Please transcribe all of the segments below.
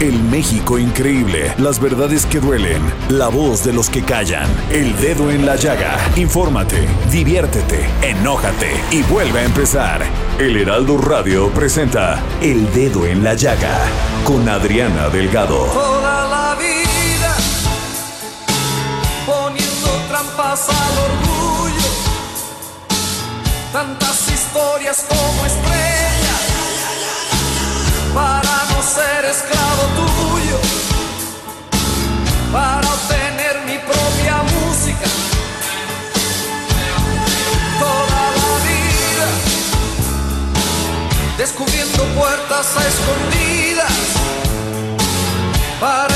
El México increíble, las verdades que duelen, la voz de los que callan, el dedo en la llaga. Infórmate, diviértete, enójate y vuelve a empezar. El Heraldo Radio presenta El Dedo en la Llaga con Adriana Delgado. Toda la vida poniendo trampas al orgullo, tantas historias como estrellas para ser esclavo tuyo, para obtener mi propia música. Toda la vida descubriendo puertas escondidas para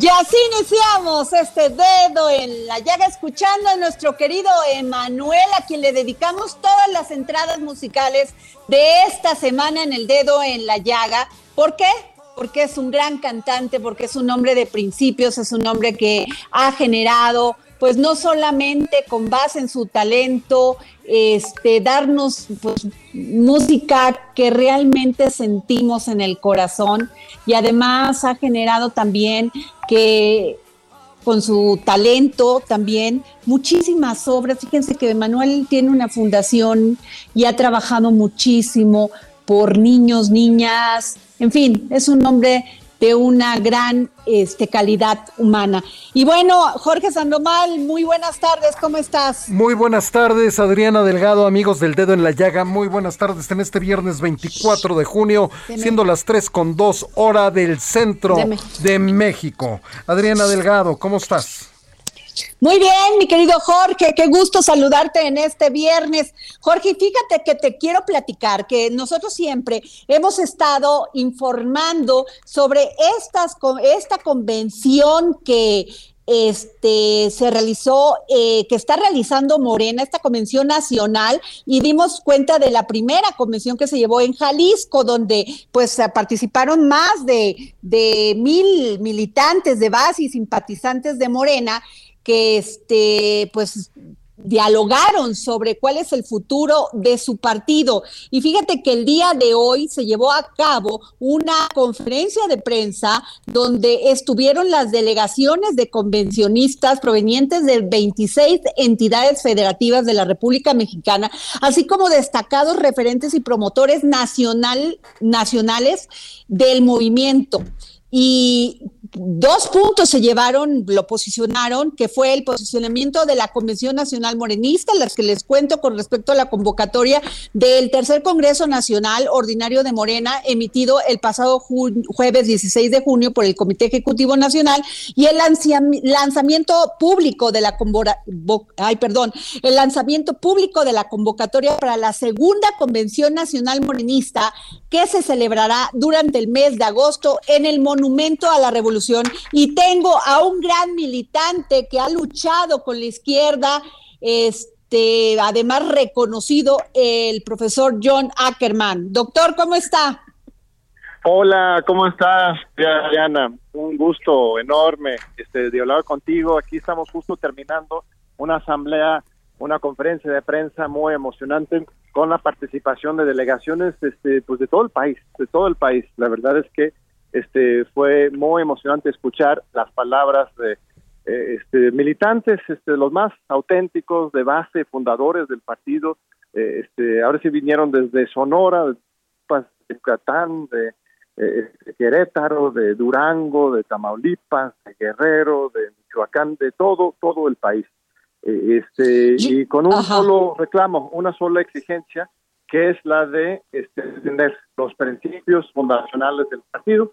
Y así iniciamos este dedo en la llaga, escuchando a nuestro querido Emanuel, a quien le dedicamos todas las entradas musicales de esta semana en el dedo en la llaga. ¿Por qué? Porque es un gran cantante, porque es un hombre de principios, es un hombre que ha generado pues no solamente con base en su talento, este, darnos pues, música que realmente sentimos en el corazón y además ha generado también que con su talento también muchísimas obras. Fíjense que Manuel tiene una fundación y ha trabajado muchísimo por niños, niñas, en fin, es un hombre de una gran este, calidad humana. Y bueno, Jorge Sandomal, muy buenas tardes, ¿cómo estás? Muy buenas tardes, Adriana Delgado, amigos del Dedo en la Llaga, muy buenas tardes en este viernes 24 de junio, siendo las 3 con 2 hora del centro De. México. Adriana Delgado, ¿cómo estás? Muy bien, mi querido Jorge, qué gusto saludarte en este viernes. Jorge, fíjate que te quiero platicar que nosotros siempre hemos estado informando sobre esta convención que este se realizó, eh, que está realizando Morena, esta convención nacional, y dimos cuenta de la primera convención que se llevó en Jalisco, donde pues participaron más de, de mil militantes de base y simpatizantes de Morena, que este, pues dialogaron sobre cuál es el futuro de su partido. Y fíjate que el día de hoy se llevó a cabo una conferencia de prensa donde estuvieron las delegaciones de convencionistas provenientes de 26 entidades federativas de la República Mexicana, así como destacados referentes y promotores nacional, nacionales del movimiento. Y dos puntos se llevaron, lo posicionaron, que fue el posicionamiento de la Convención Nacional Morenista, las que les cuento con respecto a la convocatoria del tercer Congreso Nacional Ordinario de Morena, emitido el pasado ju- jueves 16 de junio por el Comité Ejecutivo Nacional, y el lanzamiento público de la ay, perdón, el lanzamiento público de la convocatoria para la segunda Convención Nacional Morenista, que se celebrará durante el mes de agosto en el Monumento a la Revolución. Y tengo a un gran militante que ha luchado con la izquierda, este, además reconocido, el profesor John Ackerman. Doctor, ¿cómo está? Hola, ¿cómo estás, Diana? Un gusto enorme este, de hablar contigo. Aquí estamos justo terminando una asamblea, una conferencia de prensa muy emocionante con la participación de delegaciones este, pues de todo el país, de todo el país. La verdad es que este fue muy emocionante escuchar las palabras de eh, militantes, este, los más auténticos, de base, fundadores del partido, eh, este, ahora sí vinieron desde Sonora, de Yucatán, de eh, Querétaro, de Durango, de Tamaulipas, de Guerrero, de Michoacán, de todo, todo el país. Este, y con un solo reclamo, una sola exigencia, que es la de este, defender los principios fundacionales del partido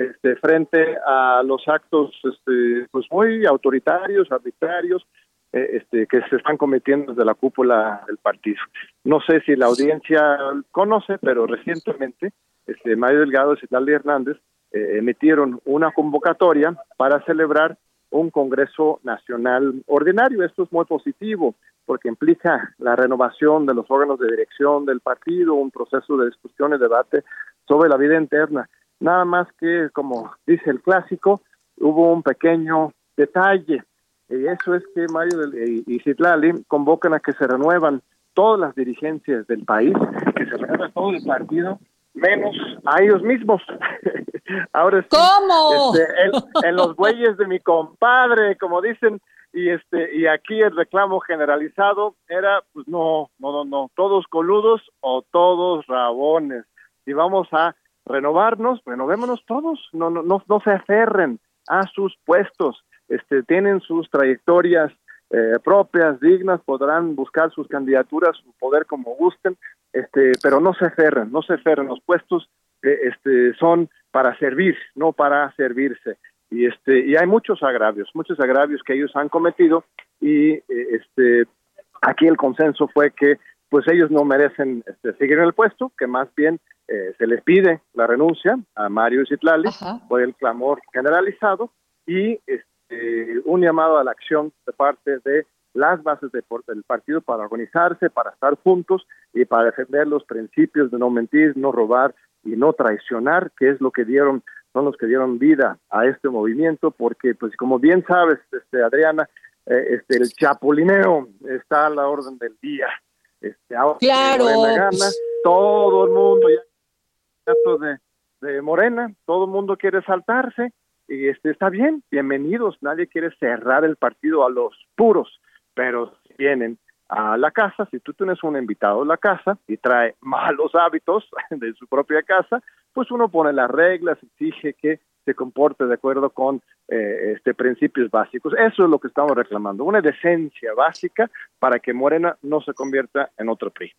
este, frente a los actos este, pues muy autoritarios, arbitrarios, eh, este, que se están cometiendo desde la cúpula del partido. No sé si la audiencia conoce, pero recientemente este, Mario Delgado y Citlali Hernández eh, emitieron una convocatoria para celebrar un Congreso Nacional Ordinario. Esto es muy positivo porque implica la renovación de los órganos de dirección del partido, un proceso de discusión y debate sobre la vida interna. Nada más que, como dice el clásico, hubo un pequeño detalle. Y eso es que Mario y Citlali convocan a que se renuevan todas las dirigencias del país, que se renueva todo el partido, menos a ellos mismos. Ahora ¿Cómo? Este, en, los bueyes de mi compadre, como dicen, y este y aquí el reclamo generalizado era pues no, no, no, no, todos coludos o todos rabones. Y vamos a renovarnos, renovémonos todos, no, no, no, se aferren a sus puestos, este, tienen sus trayectorias eh, propias, dignas, podrán buscar sus candidaturas, su poder como gusten, este, pero no se aferren, no se aferren, los puestos eh, este, son para servir, no para servirse. Y, este, y hay muchos agravios, muchos agravios que ellos han cometido y eh, este, aquí el consenso fue que pues ellos no merecen este, seguir en el puesto, que más bien eh, se les pide la renuncia a Mario Citlali por el clamor generalizado y este, un llamado a la acción de parte de las bases de, del partido para organizarse, para estar juntos y para defender los principios de no mentir, no robar y no traicionar, que es lo que dieron son los que dieron vida a este movimiento, porque pues como bien sabes, este Adriana, eh, este el chapulineo está a la orden del día. Este, ahora claro. gana, todo el mundo ya de, de Morena, todo el mundo quiere saltarse y este está bien, bienvenidos, nadie quiere cerrar el partido a los puros, pero si vienen a la casa, si tú tienes un invitado a la casa y trae malos hábitos de su propia casa, pues uno pone las reglas, exige que se comporte de acuerdo con eh, este principios básicos. Eso es lo que estamos reclamando, una decencia básica para que Morena no se convierta en otro PRI.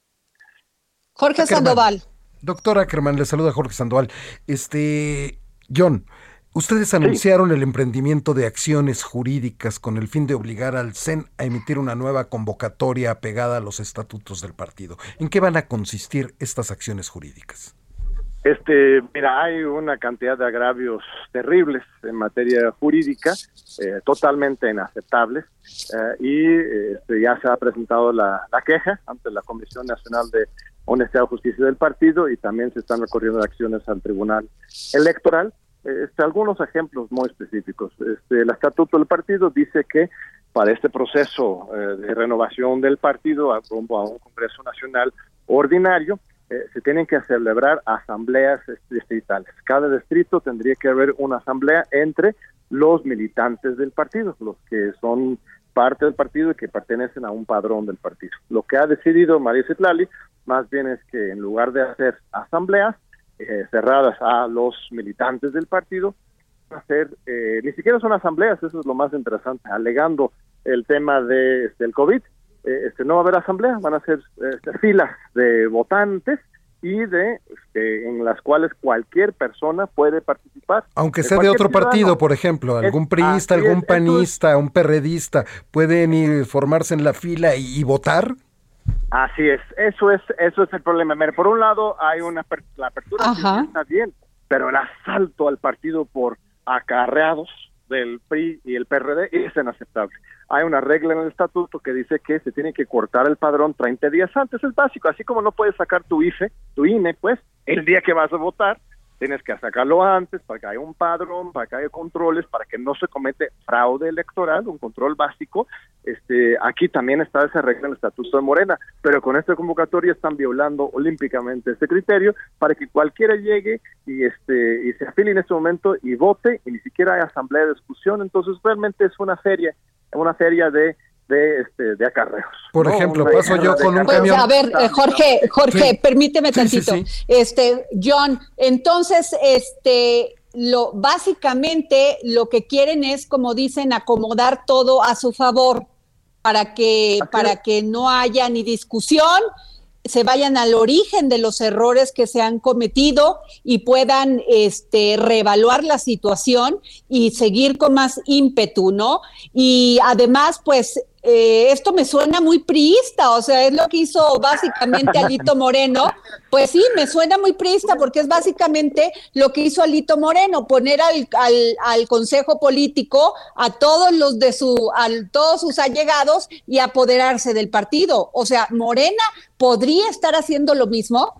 Jorge Sandoval. Doctora Ackerman, le saluda Jorge Sandoval. Este, John, ustedes anunciaron el emprendimiento de acciones jurídicas con el fin de obligar al CEN a emitir una nueva convocatoria apegada a los estatutos del partido. ¿En qué van a consistir estas acciones jurídicas? Este, mira, hay una cantidad de agravios terribles en materia jurídica, eh, totalmente inaceptables, eh, y este, ya se ha presentado la, la, queja ante la Comisión Nacional de Honestidad y Justicia del partido y también se están recorriendo acciones al Tribunal Electoral. Este, algunos ejemplos muy específicos. Este, el estatuto del partido dice que para este proceso eh, de renovación del partido a un Congreso Nacional ordinario, eh, se tienen que celebrar asambleas distritales. Cada distrito tendría que haber una asamblea entre los militantes del partido, los que son parte del partido y que pertenecen a un padrón del partido. Lo que ha decidido María Citlali más bien es que en lugar de hacer asambleas eh, cerradas a los militantes del partido, hacer, eh, ni siquiera son asambleas, eso es lo más interesante, alegando el tema de, este, del COVID, eh, este, no va a haber asamblea, van a ser este, filas de votantes y de este, en las cuales cualquier persona puede participar. Aunque sea de otro partido, por ejemplo, algún priista, algún panista, un perredista, pueden ir formarse en la fila y, votar. Así es, eso es eso es el problema. por un lado hay una la apertura está bien, pero el asalto al partido por acarreados del PRI y el PRD es inaceptable. Hay una regla en el estatuto que dice que se tiene que cortar el padrón 30 días antes, es básico, así como no puedes sacar tu IFE, tu INE, pues, el día que vas a votar, tienes que sacarlo antes para que haya un padrón, para que haya controles, para que no se comete fraude electoral, un control básico. Este, aquí también está esa regla en el Estatuto de Morena, pero con esta convocatoria están violando olímpicamente este criterio para que cualquiera llegue y este y se afile en este momento y vote y ni siquiera hay asamblea de discusión, entonces realmente es una feria una serie de de, este, de acarreos. Por ejemplo, paso yo con un camión. A ver, eh, Jorge, Jorge, permíteme tantito. este, John, entonces, este, lo, básicamente lo que quieren es, como dicen, acomodar todo a su favor para que, para que no haya ni discusión, se vayan al origen de los errores que se han cometido y puedan este, reevaluar la situación y seguir con más ímpetu, ¿no? Y además, pues eh, esto me suena muy priista, o sea, es lo que hizo básicamente Alito Moreno. Pues sí, me suena muy priista porque es básicamente lo que hizo Alito Moreno, poner al, al, Consejo Político a todos los de su, a todos sus allegados y apoderarse del partido. O sea, Morena podría estar haciendo lo mismo.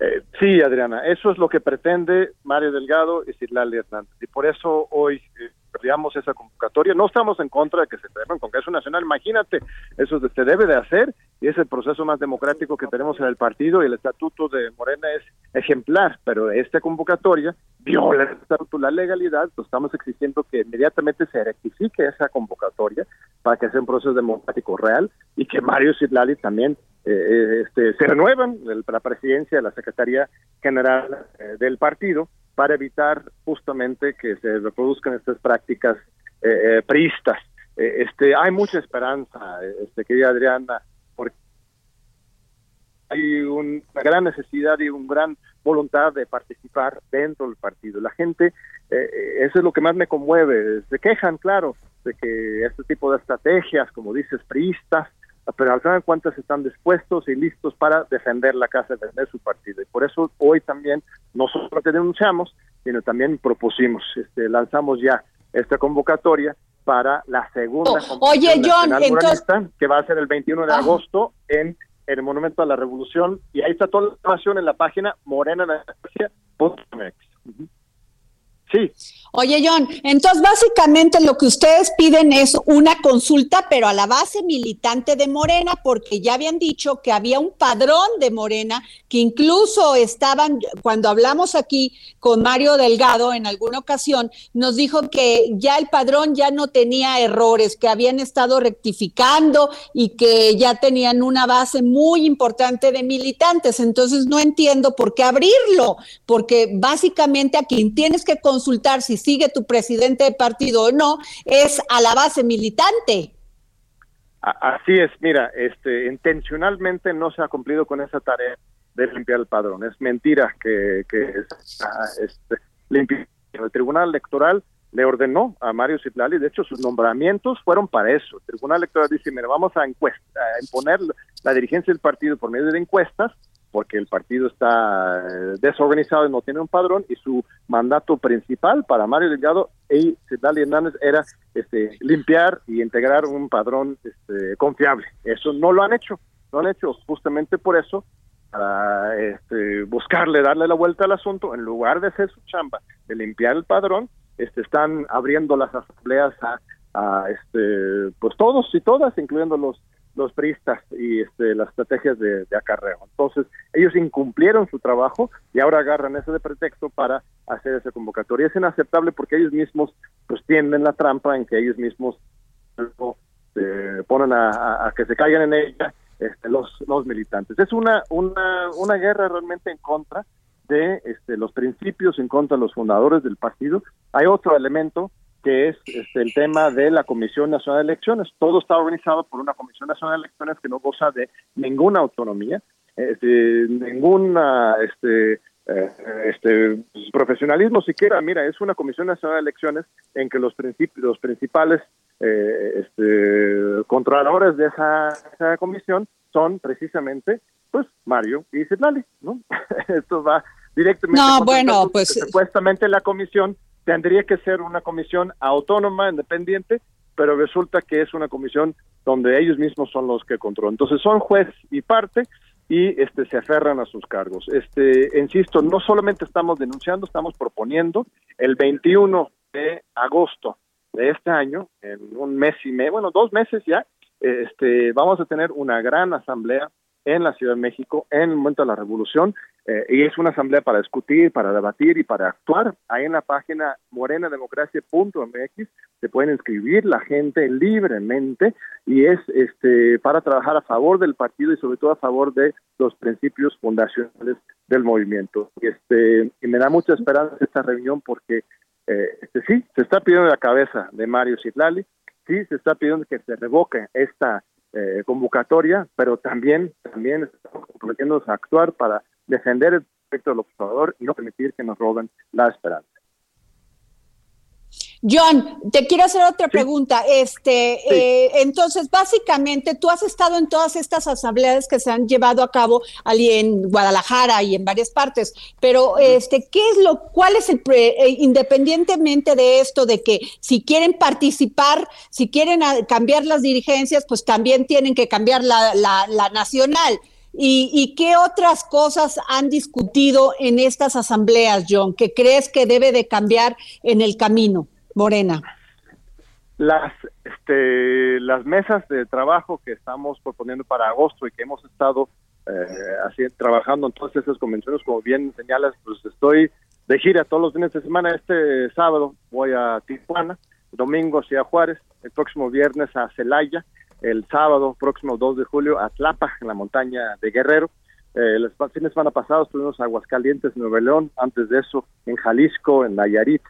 Eh, sí, Adriana, eso es lo que pretende Mario Delgado y Cirlali Hernández. Y por eso hoy eh, perdíamos esa convocatoria. No estamos en contra de que se celebren Congreso Nacional, imagínate, eso se debe de hacer y es el proceso más democrático que tenemos en el partido y el estatuto de Morena es ejemplar, pero esta convocatoria viola el estatuto, la legalidad, pues estamos exigiendo que inmediatamente se rectifique esa convocatoria para que sea un proceso democrático real y que Mario Citlali también eh, eh, este, se renuevan la presidencia de la Secretaría General eh, del partido para evitar justamente que se reproduzcan estas prácticas eh, eh priistas. Eh, este, hay mucha esperanza, este, querida Adriana, porque hay una gran necesidad y una gran voluntad de participar dentro del partido. La gente, eh, eso es lo que más me conmueve, se quejan, claro, de que este tipo de estrategias, como dices, priistas, pero al cuentas están dispuestos y listos para defender la casa, defender su partido. Y por eso hoy también no solo que denunciamos, sino también propusimos, este, lanzamos ya esta convocatoria para la segunda oh, Oye, John, entonces... que va a ser el 21 de ah. agosto en el Monumento a la Revolución y ahí está toda la información en la página morenanacia.mx. Sí. Oye, John, entonces básicamente lo que ustedes piden es una consulta, pero a la base militante de Morena, porque ya habían dicho que había un padrón de Morena, que incluso estaban, cuando hablamos aquí con Mario Delgado en alguna ocasión, nos dijo que ya el padrón ya no tenía errores, que habían estado rectificando y que ya tenían una base muy importante de militantes. Entonces no entiendo por qué abrirlo, porque básicamente a quien tienes que consultar si sigue tu presidente de partido o no, es a la base militante. Así es, mira, este, intencionalmente no se ha cumplido con esa tarea de limpiar el padrón. Es mentira que, que este, El Tribunal Electoral le ordenó a Mario Citlali, de hecho sus nombramientos fueron para eso. El Tribunal Electoral dice, mira, vamos a, encuesta, a imponer la dirigencia del partido por medio de encuestas porque el partido está eh, desorganizado y no tiene un padrón y su mandato principal para Mario Delgado y Citlali Hernández era este, limpiar y integrar un padrón este, confiable. Eso no lo han hecho, lo han hecho justamente por eso, para este, buscarle, darle la vuelta al asunto, en lugar de hacer su chamba, de limpiar el padrón, este, están abriendo las asambleas a, a este, pues todos y todas, incluyendo los los priistas y este, las estrategias de, acarreo. Entonces, ellos incumplieron su trabajo y ahora agarran ese de pretexto para hacer esa convocatoria. Es inaceptable porque ellos mismos pues tienden la trampa en que ellos mismos eh, ponen a, que se caigan en ella este, los, los militantes. Es una, una, una guerra realmente en contra de este, los principios, en contra de los fundadores del partido. Hay otro elemento que es este, el tema de la Comisión Nacional de Elecciones. Todo está organizado por una Comisión Nacional de Elecciones que no goza de ninguna autonomía, este, ninguna este, eh, este profesionalismo siquiera. Mira, es una Comisión Nacional de Elecciones en que los, los principales eh, este, controladores de esa, esa, comisión son precisamente pues Mario y Citlali, ¿no? Esto va directamente. No, bueno, pues supuestamente la comisión tendría que ser una comisión autónoma, independiente, pero resulta que es una comisión donde ellos mismos son los que controlan. Entonces son juez y parte y este se aferran a sus cargos. Este, insisto, no solamente estamos denunciando, estamos proponiendo el 21 de agosto de este año, en un mes y medio, bueno, dos meses ya, este, vamos a tener una gran asamblea en la Ciudad de México en el momento de la revolución eh, y es una asamblea para discutir, para debatir y para actuar. Ahí en la página morenademocracia.mx se pueden inscribir la gente libremente y es este para trabajar a favor del partido y sobre todo a favor de los principios fundacionales del movimiento. Este y me da mucha esperanza esta reunión porque eh, este sí se está pidiendo la cabeza de Mario Citlali, sí se está pidiendo que se revoque esta eh, convocatoria, pero también también estamos comprometiéndonos a actuar para defender el proyecto del observador y no permitir que nos roben la esperanza. John, te quiero hacer otra pregunta. Este, eh, entonces, básicamente, tú has estado en todas estas asambleas que se han llevado a cabo allí en Guadalajara y en varias partes, pero este, ¿qué es lo, cuál es el, eh, independientemente de esto, de que si quieren participar, si quieren cambiar las dirigencias, pues también tienen que cambiar la, la nacional. ¿Y, qué otras cosas han discutido en estas asambleas, John, que crees que debe de cambiar en el camino, Morena? Las, este, las mesas de trabajo que estamos proponiendo para agosto y que hemos estado eh, trabajando en todas esas convenciones, como bien señalas, pues estoy de gira todos los fines de semana. Este sábado voy a Tijuana, domingo hacia Juárez, el próximo viernes a Celaya el sábado próximo 2 de julio a Tlapa, en la montaña de Guerrero. Eh, los fines de semana pasados tuvimos Aguascalientes, Nuevo León, antes de eso en Jalisco, en Nayarit,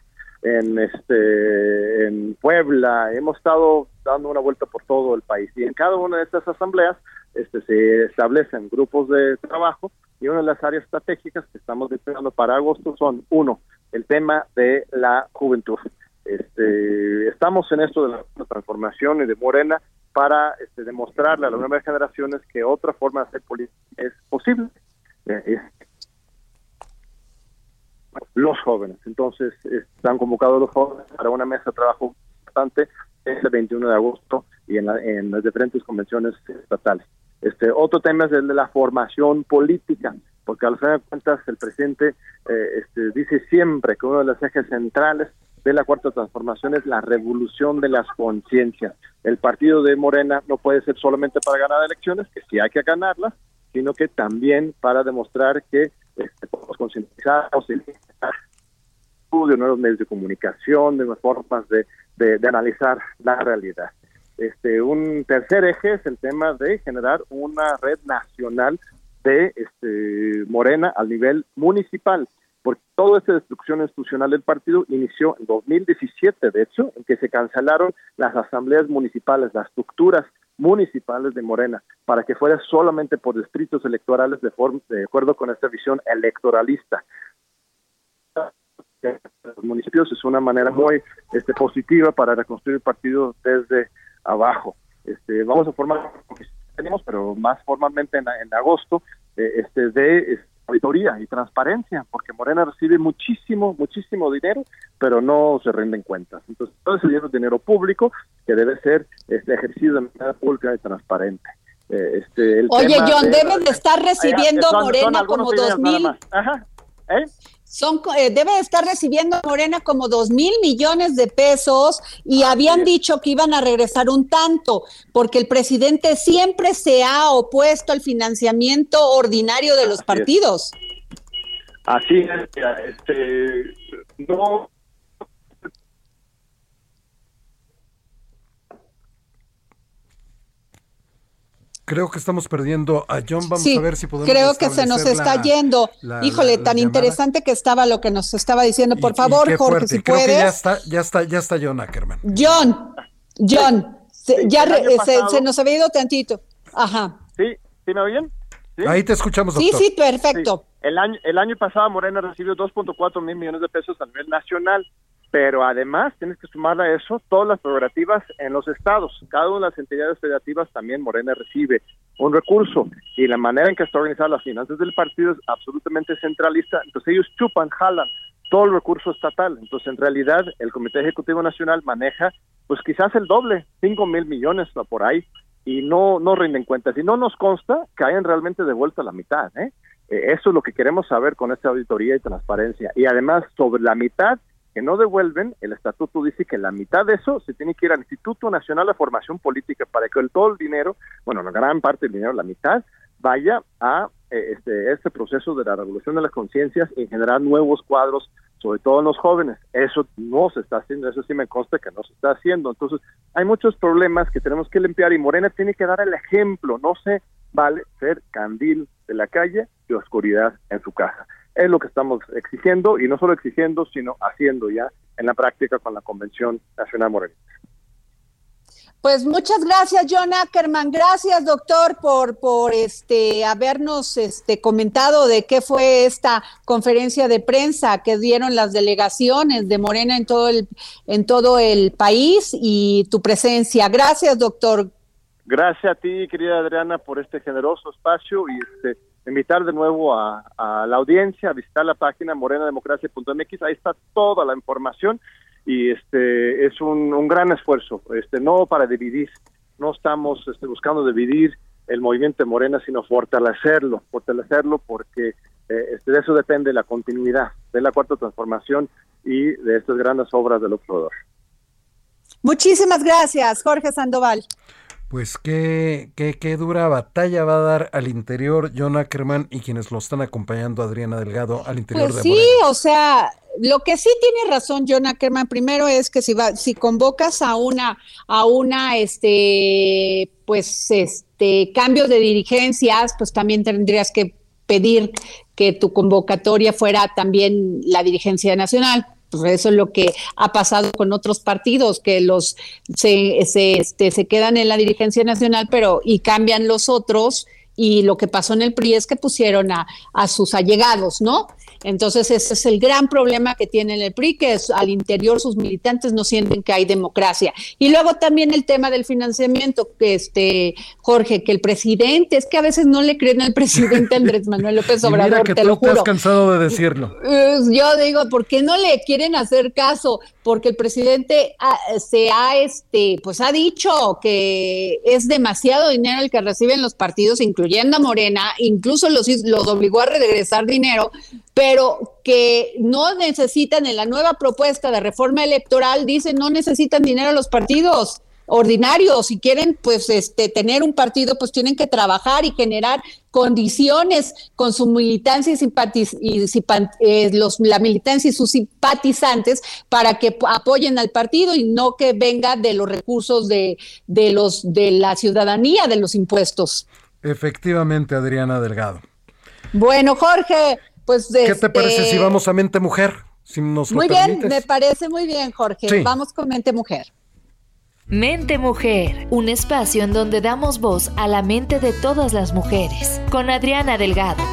en este en Puebla, hemos estado dando una vuelta por todo el país y en cada una de estas asambleas este se establecen grupos de trabajo y una de las áreas estratégicas que estamos desplegando para agosto son uno, el tema de la juventud. Este, estamos en esto de la transformación y de Morena para este, demostrarle a las nuevas generaciones que otra forma de hacer política es posible. Eh, los jóvenes. Entonces, están convocados los jóvenes para una mesa de trabajo importante el 21 de agosto y en, en las diferentes convenciones estatales. Este otro tema es el de la formación política, porque al final de cuentas el presidente eh, este, dice siempre que uno de los ejes centrales de la cuarta transformación es la revolución de las conciencias. El partido de Morena no puede ser solamente para ganar elecciones, que sí hay que ganarlas, sino que también para demostrar que este, podemos concientizarnos de nuevos medios de comunicación, de nuevas formas de, de, analizar la realidad. Este, un tercer eje es el tema de generar una red nacional de este, Morena a nivel municipal porque toda esta destrucción institucional del partido inició en 2017, de hecho, en que se cancelaron las asambleas municipales, las estructuras municipales de Morena, para que fuera solamente por distritos electorales de, forma, de acuerdo con esta visión electoralista. Los municipios es una manera muy este, positiva para reconstruir el partido desde abajo. Este, vamos a formar, tenemos, pero más formalmente en, agosto, eh, este, de auditoría y transparencia, porque Morena recibe muchísimo, muchísimo dinero, pero no se rinden cuentas. Entonces, todo ese dinero es dinero público que debe ser este, ejercido de manera pública y transparente. Eh, este, Oye, John, debe de estar recibiendo Morena como dos mil. Ajá. ¿Eh? Son, eh, debe estar recibiendo Morena como dos mil millones de pesos y habían dicho que iban a regresar un tanto, porque el presidente siempre se ha opuesto al financiamiento ordinario de los partidos. Así es, este, no Creo que estamos perdiendo a John. Vamos a ver si podemos. Creo que se nos está yendo. Híjole, tan interesante que estaba lo que nos estaba diciendo. Por favor, Jorge, si creo puedes. ya está, ya está, ya está John Ackerman. John, John, ya se, nos había ido tantito. Ajá. Sí, ¿sí me oyen? Ahí te escuchamos, doctor. Sí, sí, perfecto. El año, el año pasado Morena recibió 2.4 mil millones de pesos a nivel nacional pero además tienes que sumar a eso todas las prerrogativas en los estados. Cada una de las entidades federativas también Morena recibe un recurso y la manera en que está organizada las finanzas del partido es absolutamente centralista. Entonces ellos chupan, jalan todo el recurso estatal. Entonces en realidad el Comité Ejecutivo Nacional maneja pues quizás el doble, cinco mil millones por ahí y no no rinden cuentas. Y no nos consta que hayan realmente devuelto la mitad. ¿eh? Eh, eso es lo que queremos saber con esta auditoría y transparencia. Y además sobre la mitad que no devuelven, el estatuto dice que la mitad de eso se tiene que ir al Instituto Nacional de Formación Política para que el, todo el dinero, bueno, la gran parte del dinero, la mitad, vaya a eh, este, este proceso de la revolución de las conciencias y generar nuevos cuadros, sobre todo en los jóvenes. Eso no se está haciendo, eso sí me consta que no se está haciendo. Entonces, hay muchos problemas que tenemos que limpiar y Morena tiene que dar el ejemplo. No se vale ser candil de la calle y oscuridad en su casa. Es lo que estamos exigiendo y no solo exigiendo, sino haciendo ya en la práctica con la Convención Nacional Morenista. Pues muchas gracias, John Ackerman. Gracias, doctor, por, por este habernos este, comentado de qué fue esta conferencia de prensa que dieron las delegaciones de Morena en todo el, en todo el país y tu presencia. Gracias, doctor. Gracias a ti, querida Adriana, por este generoso espacio y este, invitar de nuevo a, la audiencia a visitar la página morenademocracia.mx. Ahí está toda la información y este es un, un, gran esfuerzo, este no para dividir, no estamos este, buscando dividir el movimiento de Morena, sino fortalecerlo, fortalecerlo porque eh, este, de eso depende la continuidad de la cuarta transformación y de estas grandes obras del observador. Muchísimas gracias, Jorge Sandoval. Pues qué, qué, qué, dura batalla va a dar al interior John Ackerman y quienes lo están acompañando, Adriana Delgado, al interior pues de sí, Morena. o sea, lo que sí tiene razón John Ackerman primero es que si va, si convocas a una, a una, este, pues, este, cambio de dirigencias, pues también tendrías que pedir que tu convocatoria fuera también la dirigencia nacional. Pues eso es lo que ha pasado con otros partidos, que los se, se, este, se quedan en la dirigencia nacional, pero y cambian los otros, y lo que pasó en el PRI es que pusieron a, a sus allegados, ¿no? Entonces ese es el gran problema que tiene el PRI, que es, al interior sus militantes no sienten que hay democracia. Y luego también el tema del financiamiento, que este Jorge, que el presidente, es que a veces no le creen al presidente Andrés Manuel López Obrador, mira que te tú lo juro. Estás cansado de decirlo. Yo digo, ¿por qué no le quieren hacer caso? Porque el presidente ha, se ha, este, pues ha dicho que es demasiado dinero el que reciben los partidos, incluyendo a Morena, incluso los, los obligó a regresar dinero, pero que no necesitan en la nueva propuesta de reforma electoral, dicen no necesitan dinero los partidos ordinarios, si quieren pues este tener un partido pues tienen que trabajar y generar condiciones con su militancia y, simpatiz y eh, los, la militancia y sus simpatizantes para que apoyen al partido y no que venga de los recursos de, de los de la ciudadanía, de los impuestos. Efectivamente, Adriana Delgado. Bueno, Jorge, pues ¿Qué este, te parece si vamos a Mente Mujer? Si nos Muy lo bien, permites. me parece muy bien, Jorge. Sí. Vamos con Mente Mujer. Mente Mujer, un espacio en donde damos voz a la mente de todas las mujeres, con Adriana Delgado.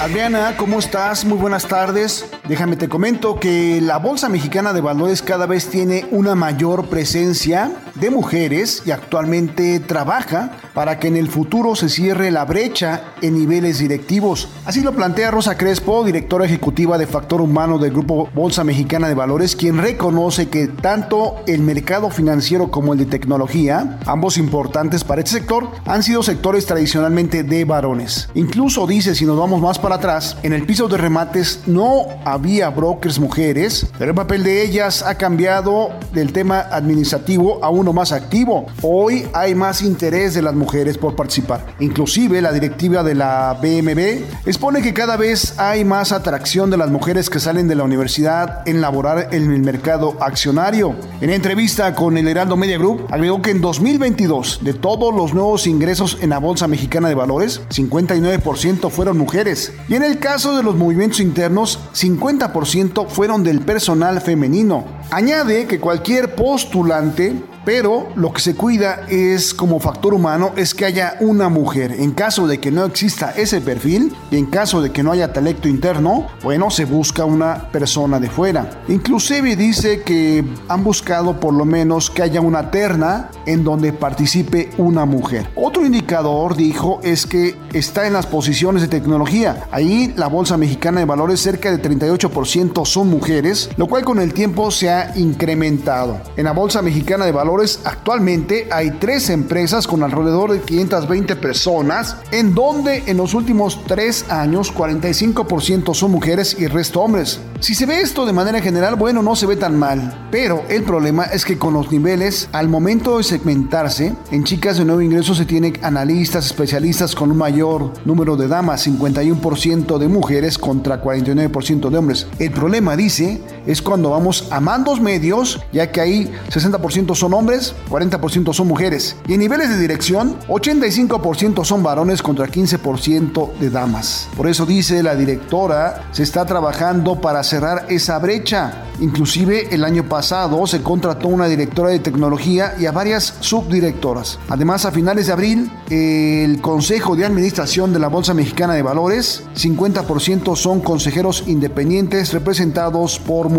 Adriana, ¿cómo estás? Muy buenas tardes. Déjame te comento que la Bolsa Mexicana de Valores cada vez tiene una mayor presencia de mujeres y actualmente trabaja para que en el futuro se cierre la brecha en niveles directivos. Así lo plantea Rosa Crespo, directora ejecutiva de Factor Humano del Grupo Bolsa Mexicana de Valores, quien reconoce que tanto el mercado financiero como el de tecnología, ambos importantes para este sector, han sido sectores tradicionalmente de varones. Incluso dice, si nos vamos más para atrás, en el piso de remates no había brokers mujeres, pero el papel de ellas ha cambiado del tema administrativo a uno más activo. Hoy hay más interés de las mujeres por participar. Inclusive la directiva de la BMB expone que cada vez hay más atracción de las mujeres que salen de la universidad en laborar en el mercado accionario. En entrevista con el Heraldo Media Group, agregó que en 2022 de todos los nuevos ingresos en la Bolsa Mexicana de Valores, 59% fueron mujeres. Y en el caso de los movimientos internos, 50% fueron del personal femenino. Añade que cualquier postulante pero lo que se cuida es como factor humano es que haya una mujer. En caso de que no exista ese perfil y en caso de que no haya talento interno, bueno, se busca una persona de fuera. Inclusive dice que han buscado por lo menos que haya una terna en donde participe una mujer. Otro indicador, dijo, es que está en las posiciones de tecnología. Ahí la Bolsa Mexicana de Valores cerca de 38% son mujeres, lo cual con el tiempo se ha incrementado. En la Bolsa Mexicana de Valores Actualmente hay tres empresas con alrededor de 520 personas, en donde en los últimos tres años 45% son mujeres y el resto hombres. Si se ve esto de manera general, bueno, no se ve tan mal, pero el problema es que con los niveles, al momento de segmentarse, en chicas de nuevo ingreso se tienen analistas, especialistas con un mayor número de damas, 51% de mujeres contra 49% de hombres. El problema, dice, es cuando vamos a mandos medios, ya que ahí 60% son hombres, 40% son mujeres. Y en niveles de dirección, 85% son varones contra 15% de damas. Por eso dice la directora, se está trabajando para cerrar esa brecha. Inclusive el año pasado se contrató una directora de tecnología y a varias subdirectoras. Además, a finales de abril, el Consejo de Administración de la Bolsa Mexicana de Valores, 50% son consejeros independientes representados por mujeres.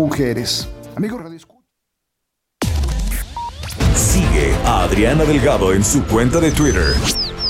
Amigos Radio Sigue a Adriana Delgado en su cuenta de Twitter,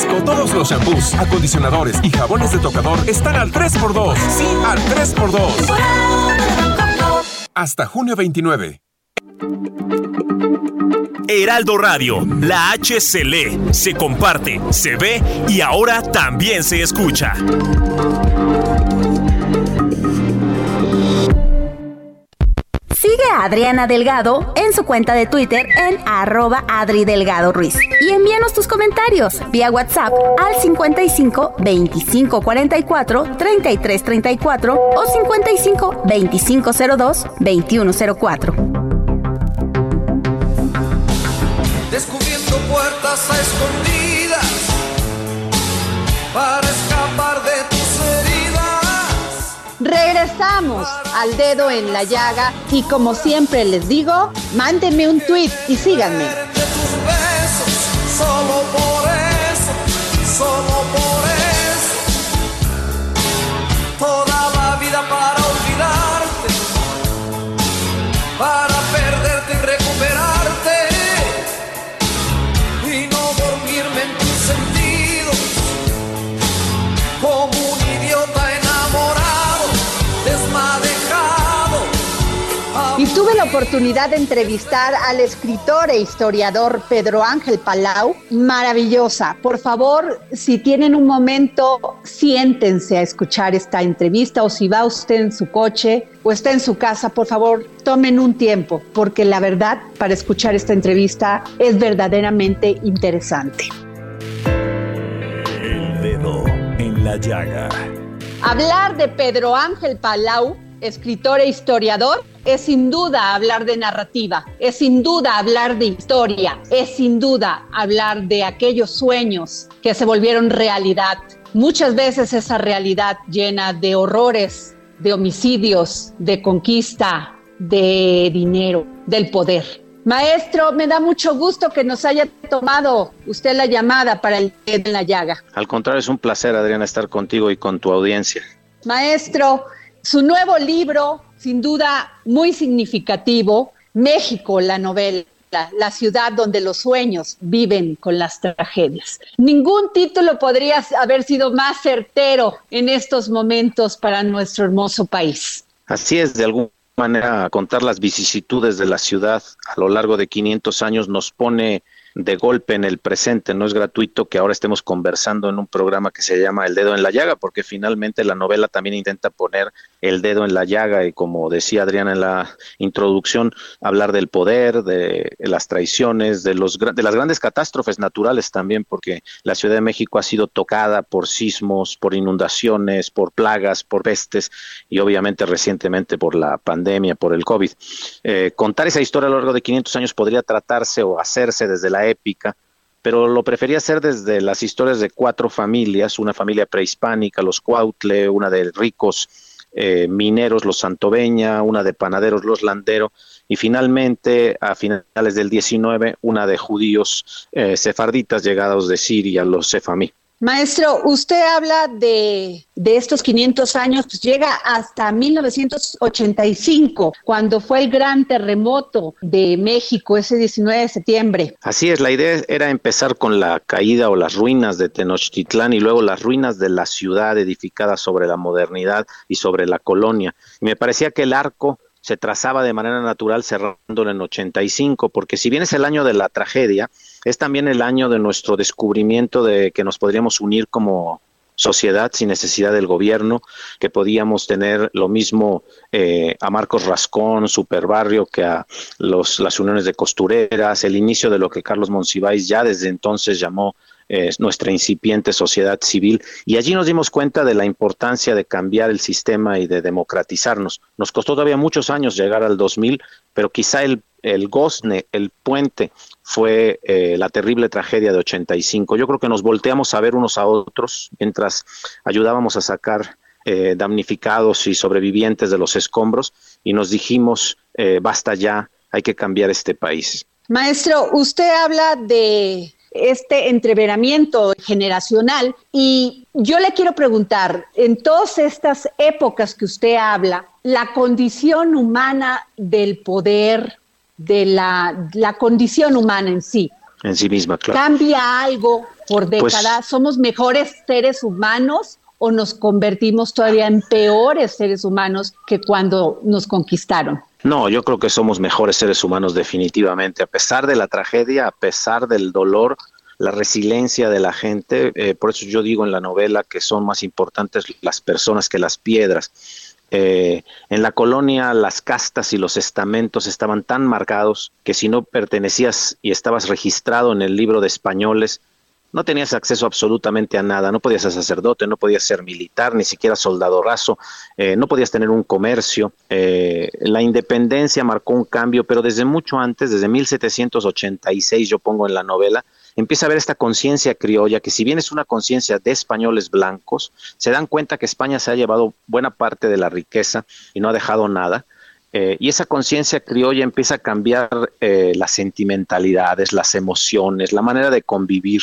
Fresco, todos los shampoos, acondicionadores y jabones de tocador están al 3x2. Sí, al 3x2. Hasta junio 29. Heraldo Radio, la H se lee, se comparte, se ve y ahora también se escucha. Sigue a Adriana Delgado en su cuenta de Twitter en arroba Adri Delgado Ruiz. Y envíanos tus comentarios vía WhatsApp al 55 25 44 33 34 o 55 25 02 21 04. Descubriendo puertas a escondidas Regresamos. Al dedo en la llaga. Y como siempre les digo, mándenme un tweet y síganme. Toda la vida para olvidarte, oportunidad de entrevistar al escritor e historiador Pedro Ángel Palau. Maravillosa. Por favor, si tienen un momento, siéntense a escuchar esta entrevista o si va usted en su coche o está en su casa, por favor, tomen un tiempo, porque la verdad, para escuchar esta entrevista es verdaderamente interesante. El dedo en la llaga. Hablar de Pedro Ángel Palau, escritor e historiador, es sin duda hablar de narrativa, es sin duda hablar de historia, es sin duda hablar de aquellos sueños que se volvieron realidad. Muchas veces esa realidad llena de horrores, de homicidios, de conquista, de dinero, del poder. Maestro, me da mucho gusto que nos haya tomado usted la llamada para el en la llaga. Al contrario, es un placer, Adriana, estar contigo y con tu audiencia. Maestro, su nuevo libro, sin duda muy significativo, México, la novela. la ciudad donde los sueños viven con las tragedias. Ningún título podría haber sido más certero en estos momentos para nuestro hermoso país. Así es, de alguna manera contar las vicisitudes de la ciudad a lo largo de 500 años nos pone de golpe en el presente. No es gratuito que ahora estemos conversando en un programa que se llama El dedo en la llaga, porque finalmente la novela también intenta poner el dedo en la llaga y como decía Adriana en la introducción, hablar del poder, de las traiciones, de, los, de las grandes catástrofes naturales también, porque la Ciudad de México ha sido tocada por sismos, por inundaciones, por plagas, por pestes y obviamente recientemente por la pandemia, por el COVID. Eh, contar esa historia a lo largo de 500 años podría tratarse o hacerse desde la épica, pero lo prefería hacer desde las historias de cuatro familias, una familia prehispánica, los Cuautle, una de ricos eh, mineros, los Santoveña, una de panaderos, los Landero, y finalmente a finales del 19, una de judíos eh, sefarditas llegados de Siria, los Sefamí. Maestro, usted habla de, de, estos 500 años, pues llega hasta 1985, cuando fue el gran terremoto de México, ese 19 de septiembre. Así es, la idea era empezar con la caída o las ruinas de Tenochtitlán y luego las ruinas de la ciudad edificada sobre la modernidad y sobre la colonia. Y me parecía que el arco se trazaba de manera natural cerrándolo en 85, porque si bien es el año de la tragedia, es también el año de nuestro descubrimiento de que nos podríamos unir como sociedad sin necesidad del gobierno, que podíamos tener lo mismo eh, a Marcos Rascón, Superbarrio, que a los, las uniones de costureras, el inicio de lo que Carlos Monsiváis ya desde entonces llamó nuestra incipiente sociedad civil y allí nos dimos cuenta de la importancia de cambiar el sistema y de democratizarnos. Nos costó todavía muchos años llegar al 2000, pero quizá el, el gozne, el puente, fue eh, la terrible tragedia de 85. Yo creo que nos volteamos a ver unos a otros mientras ayudábamos a sacar eh, damnificados y sobrevivientes de los escombros y nos dijimos, eh, basta ya, hay que cambiar este país. Maestro, usted habla de este entreveramiento generacional. Y yo le quiero preguntar, en todas estas épocas que usted habla, la condición humana del poder, de la, la condición humana en sí. En sí misma, claro. ¿Cambia algo por pues décadas? ¿Somos mejores seres humanos o nos convertimos todavía en peores seres humanos que cuando nos conquistaron? No, yo creo que somos mejores seres humanos definitivamente, a pesar de la tragedia, a pesar del dolor, la resiliencia de la gente, eh, por eso yo digo en la novela que son más importantes las personas que las piedras. Eh, en la colonia las castas y los estamentos estaban tan marcados que si no pertenecías y estabas registrado en el libro de españoles, no tenías acceso absolutamente a nada, no podías ser sacerdote, no podías ser militar, ni siquiera soldado raso, eh, no podías tener un comercio. Eh, la independencia marcó un cambio, pero desde mucho antes, desde 1786, yo pongo en la novela, empieza a haber esta conciencia criolla, que si bien es una conciencia de españoles blancos, se dan cuenta que España se ha llevado buena parte de la riqueza y no ha dejado nada. Eh, y esa conciencia criolla empieza a cambiar las sentimentalidades, las emociones, la manera de convivir.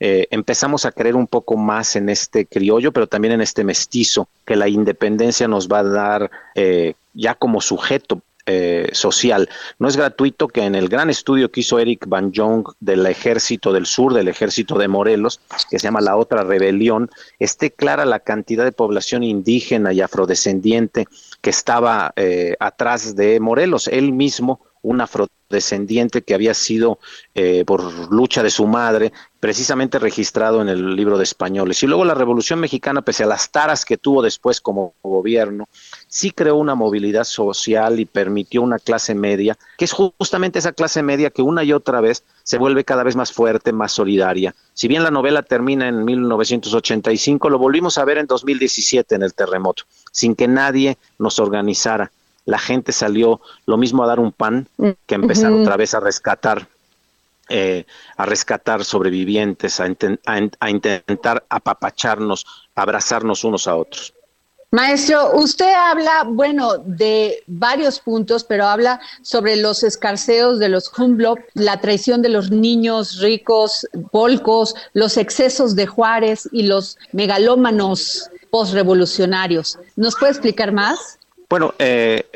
Eh, empezamos a creer un poco más en este criollo, pero también en este mestizo, que la independencia nos va a dar eh, ya como sujeto eh, social. No es gratuito que en el gran estudio que hizo Eric Van Jong del ejército del sur, del ejército de Morelos, que se llama La Otra Rebelión, esté clara la cantidad de población indígena y afrodescendiente que estaba atrás de Morelos. Él mismo un afrodescendiente que había sido eh, por lucha de su madre precisamente registrado en el libro de españoles. Y luego la Revolución Mexicana, pese a las taras que tuvo después como gobierno, sí creó una movilidad social y permitió una clase media, que es justamente esa clase media que una y otra vez se vuelve cada vez más fuerte, más solidaria. Si bien la novela termina en 1985, lo volvimos a ver en 2017 en el terremoto, sin que nadie nos organizara la gente salió lo mismo a dar un pan que empezar otra vez a rescatar eh, a rescatar sobrevivientes, a, a, intentar apapacharnos, abrazarnos unos a otros. Maestro, usted habla, bueno, de varios puntos, pero habla sobre los escarceos de los Humboldt, la traición de los niños ricos, polcos, los excesos de Juárez y los megalómanos postrevolucionarios. ¿Nos puede explicar más? Bueno, eh,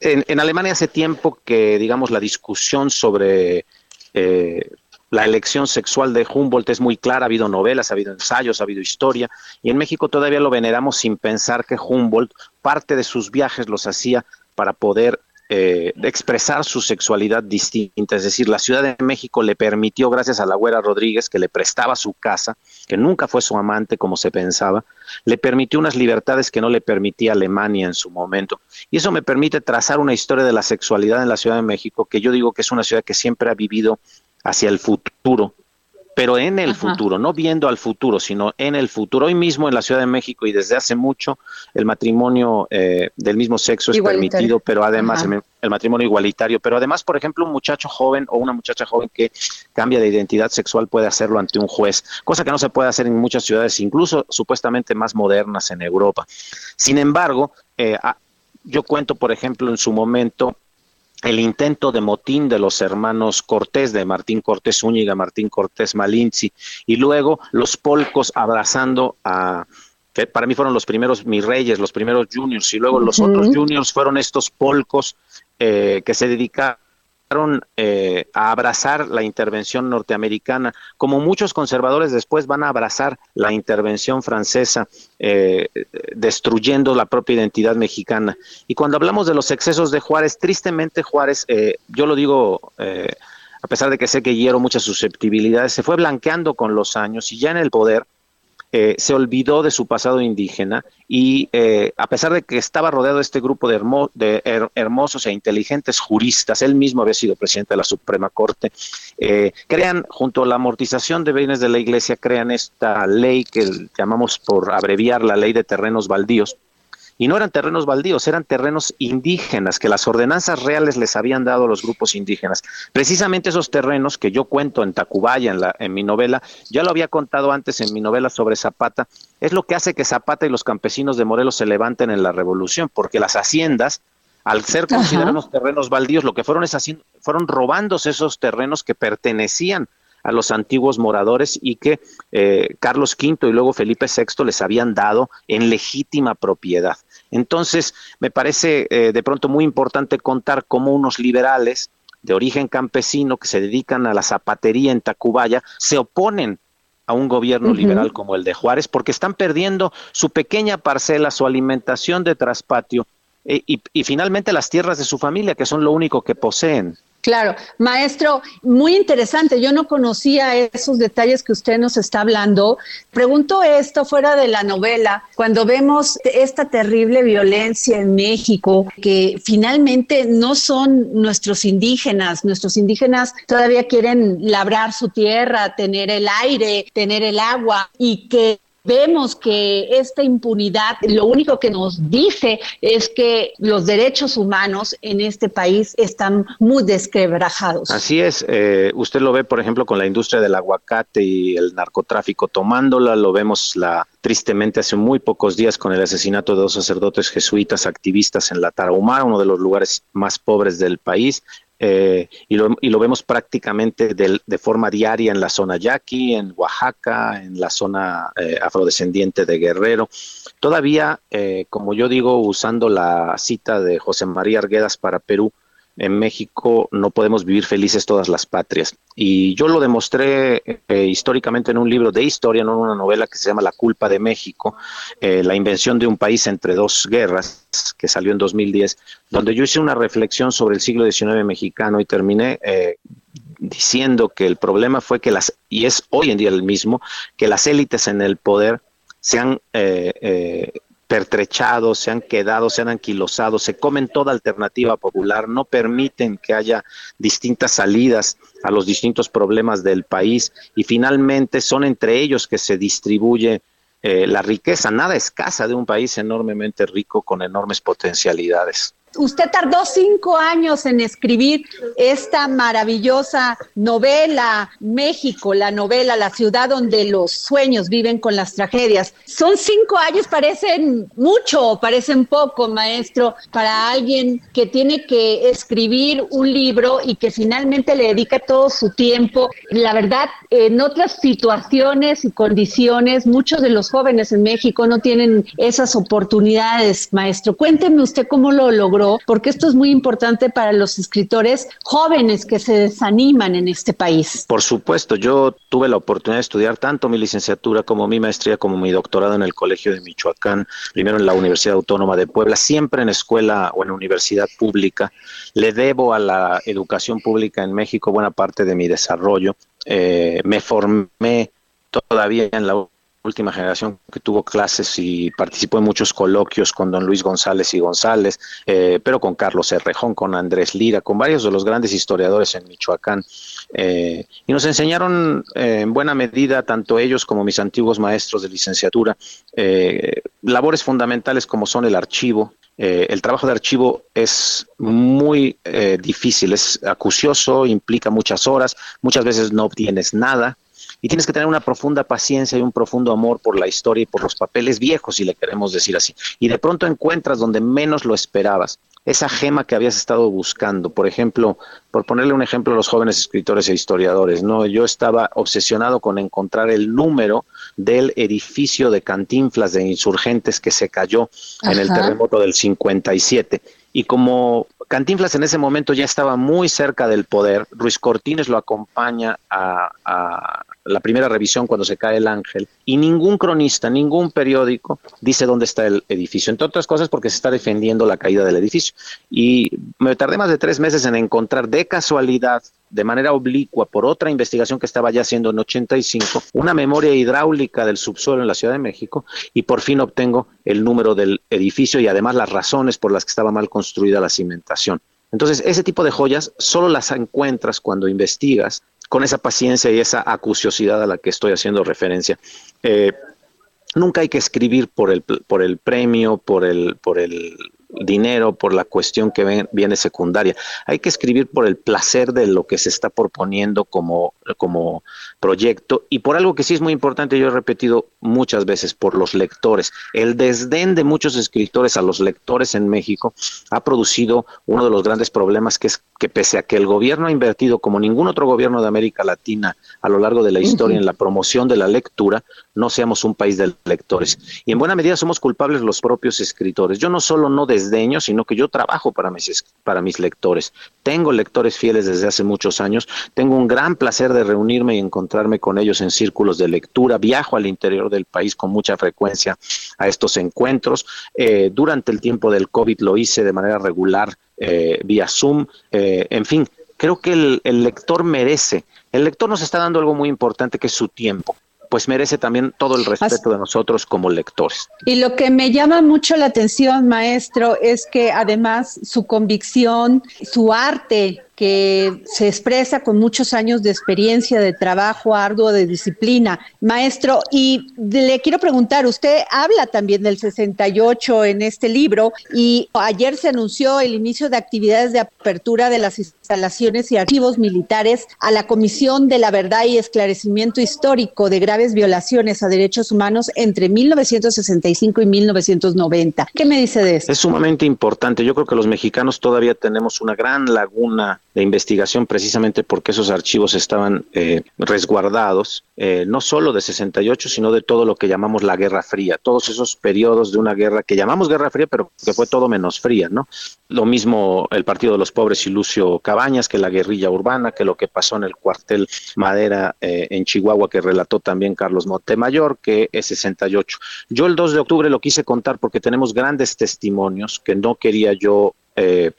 en, Alemania hace tiempo que, digamos, la discusión sobre eh, la elección sexual de Humboldt es muy clara, ha habido novelas, ha habido ensayos, ha habido historia, y en México todavía lo veneramos sin pensar que Humboldt parte de sus viajes los hacía para poder eh, expresar su sexualidad distinta. Es decir, la Ciudad de México le permitió, gracias a la güera Rodríguez, que le prestaba su casa, que nunca fue su amante como se pensaba, le permitió unas libertades que no le permitía Alemania en su momento. Y eso me permite trazar una historia de la sexualidad en la Ciudad de México, que yo digo que es una ciudad que siempre ha vivido hacia el futuro, pero en el futuro, no viendo al futuro, sino en el futuro. Hoy mismo en la Ciudad de México y desde hace mucho el matrimonio eh, del mismo sexo es permitido, pero además el, matrimonio igualitario, pero además, por ejemplo, un muchacho joven o una muchacha joven que cambia de identidad sexual puede hacerlo ante un juez, cosa que no se puede hacer en muchas ciudades, incluso supuestamente más modernas en Europa. Sin embargo, eh, yo cuento, por ejemplo, en su momento el intento de motín de los hermanos Cortés, de Martín Cortés Úñiga, Martín Cortés Malinzi, y luego los polcos abrazando a, que para mí fueron los primeros mis reyes, los primeros juniors, y luego los otros juniors fueron estos polcos eh, que se dedicaron eh, a abrazar la intervención norteamericana, como muchos conservadores después van a abrazar la intervención francesa, eh, destruyendo la propia identidad mexicana. Y cuando hablamos de los excesos de Juárez, tristemente Juárez, eh, yo lo digo a pesar de que sé que hiero muchas susceptibilidades, se fue blanqueando con los años y ya en el poder eh, se olvidó de su pasado indígena y eh, a pesar de que estaba rodeado de este grupo de, hermosos e inteligentes juristas, él mismo había sido presidente de la Suprema Corte, eh, crean, junto a la amortización de bienes de la Iglesia, crean esta ley que llamamos por abreviar la ley de terrenos baldíos, y no eran terrenos baldíos, eran terrenos indígenas que las ordenanzas reales les habían dado a los grupos indígenas. Precisamente esos terrenos que yo cuento en Tacubaya, en, la, en mi novela, ya lo había contado antes en mi novela sobre Zapata, es lo que hace que Zapata y los campesinos de Morelos se levanten en la revolución, porque las haciendas, al ser considerados terrenos baldíos, lo que fueron es haciendo, fueron robándose esos terrenos que pertenecían a los antiguos moradores y que eh, Carlos V y luego Felipe VI les habían dado en legítima propiedad. Entonces, me parece eh, de pronto muy importante contar cómo unos liberales de origen campesino que se dedican a la zapatería en Tacubaya se oponen a un gobierno liberal como el de Juárez porque están perdiendo su pequeña parcela, su alimentación de traspatio eh, y finalmente las tierras de su familia, que son lo único que poseen. Claro, maestro, muy interesante. Yo no conocía esos detalles que usted nos está hablando. Pregunto esto fuera de la novela, cuando vemos esta terrible violencia en México, que finalmente no son nuestros indígenas, nuestros indígenas todavía quieren labrar su tierra, tener el aire, tener el agua y que vemos que esta impunidad lo único que nos dice es que los derechos humanos en este país están muy desquebrajados. Así es, eh, usted lo ve por ejemplo con la industria del aguacate y el narcotráfico tomándola, lo vemos la tristemente hace muy pocos días con el asesinato de dos sacerdotes jesuitas activistas en la Tarahumara, uno de los lugares más pobres del país. Eh, y, lo, y, lo, vemos prácticamente de, forma diaria en la zona yaqui, en Oaxaca, en la zona eh, afrodescendiente de Guerrero. Todavía, eh, como yo digo, usando la cita de José María Arguedas para Perú, en México no podemos vivir felices todas las patrias. Y yo lo demostré eh, históricamente en un libro de historia, no en una novela que se llama La culpa de México, eh, la invención de un país entre dos guerras, que salió en 2010, donde yo hice una reflexión sobre el siglo XIX mexicano y terminé eh, diciendo que el problema fue que las, y es hoy en día el mismo, que las élites en el poder se han pertrechados, se han quedado, se han anquilosado, se comen toda alternativa popular, no permiten que haya distintas salidas a los distintos problemas del país y finalmente son entre ellos que se distribuye eh, la riqueza, nada escasa de un país enormemente rico con enormes potencialidades. Usted tardó cinco años en escribir esta maravillosa novela, México, la novela, la ciudad donde los sueños viven con las tragedias. Son cinco años, parecen mucho, parecen poco, maestro, para alguien que tiene que escribir un libro y que finalmente le dedica todo su tiempo. La verdad, en otras situaciones y condiciones, muchos de los jóvenes en México no tienen esas oportunidades, maestro. Cuénteme usted cómo lo logró, porque esto es muy importante para los escritores jóvenes que se desaniman en este país. Por supuesto, yo tuve la oportunidad de estudiar tanto mi licenciatura como mi maestría como mi doctorado en el Colegio de Michoacán, primero en la Universidad Autónoma de Puebla, siempre en escuela o en universidad pública. Le debo a la educación pública en México buena parte de mi desarrollo. Eh, me formé todavía en la última generación que tuvo clases y participó en muchos coloquios con don Luis González y González, eh, pero con Carlos Herrejón, con Andrés Lira, con varios de los grandes historiadores en Michoacán. Eh, y nos enseñaron eh, en buena medida, tanto ellos como mis antiguos maestros de licenciatura, labores fundamentales como son el archivo, el trabajo de archivo es muy difícil, es acucioso, implica muchas horas, muchas veces no obtienes nada y tienes que tener una profunda paciencia y un profundo amor por la historia y por los papeles viejos, si le queremos decir así. Y de pronto encuentras donde menos lo esperabas esa gema que habías estado buscando. Por ejemplo, por ponerle un ejemplo a los jóvenes escritores e historiadores, ¿no? Yo estaba obsesionado con encontrar el número del edificio de Cantinflas de Insurgentes que se cayó en el terremoto del 57. Y como Cantinflas en ese momento ya estaba muy cerca del poder, Ruiz Cortines lo acompaña a, la primera revisión cuando se cae el ángel y ningún cronista, ningún periódico dice dónde está el edificio, entre otras cosas porque se está defendiendo la caída del edificio. Y me tardé más de tres meses en encontrar de casualidad, de manera oblicua, por otra investigación que estaba ya haciendo en 85, una memoria hidráulica del subsuelo en la Ciudad de México y por fin obtengo el número del edificio y además las razones por las que estaba mal construida la cimentación. Entonces, ese tipo de joyas solo las encuentras cuando investigas con esa paciencia y esa acuciosidad a la que estoy haciendo referencia. Eh, nunca hay que escribir por el, por el premio, por el, por el dinero, por la cuestión que viene secundaria. Hay que escribir por el placer de lo que se está proponiendo como, como proyecto y por algo que sí es muy importante, yo he repetido muchas veces, por los lectores. El desdén de muchos escritores a los lectores en México ha producido uno de los grandes problemas que es que pese a que el gobierno ha invertido como ningún otro gobierno de América Latina a lo largo de la historia en la promoción de la lectura, no seamos un país de lectores. Y en buena medida somos culpables los propios escritores. Yo no solo no desdeño, sino que yo trabajo para mis, para mis lectores. Tengo lectores fieles desde hace muchos años. Tengo un gran placer de reunirme y encontrarme con ellos en círculos de lectura. Viajo al interior del país con mucha frecuencia a estos encuentros. Eh, durante el tiempo del COVID lo hice de manera regular eh, vía Zoom. Eh, en fin, creo que el, el lector merece. El lector nos está dando algo muy importante que es su tiempo pues merece también todo el respeto de nosotros como lectores. Y lo que me llama mucho la atención, maestro, es que además su convicción, su arte, que se expresa con muchos años de experiencia, de trabajo arduo, de disciplina. Maestro, y le quiero preguntar, usted habla también del 68 en este libro y ayer se anunció el inicio de actividades de apertura de las instalaciones y archivos militares a la Comisión de la Verdad y Esclarecimiento Histórico de graves violaciones a derechos humanos entre 1965 y 1990. ¿Qué me dice de eso? Es sumamente importante. Yo creo que los mexicanos todavía tenemos una gran laguna de investigación precisamente porque esos archivos estaban eh, resguardados, eh, no solo de 68, sino de todo lo que llamamos la Guerra Fría, todos esos periodos de una guerra que llamamos Guerra Fría, pero que fue todo menos fría, ¿no? Lo mismo el Partido de los Pobres y Lucio Cabañas, que la guerrilla urbana, que lo que pasó en el cuartel Madera eh, en Chihuahua, que relató también Carlos Montemayor, que es 68. Yo el 2 de octubre lo quise contar porque tenemos grandes testimonios que no quería yo... Eh,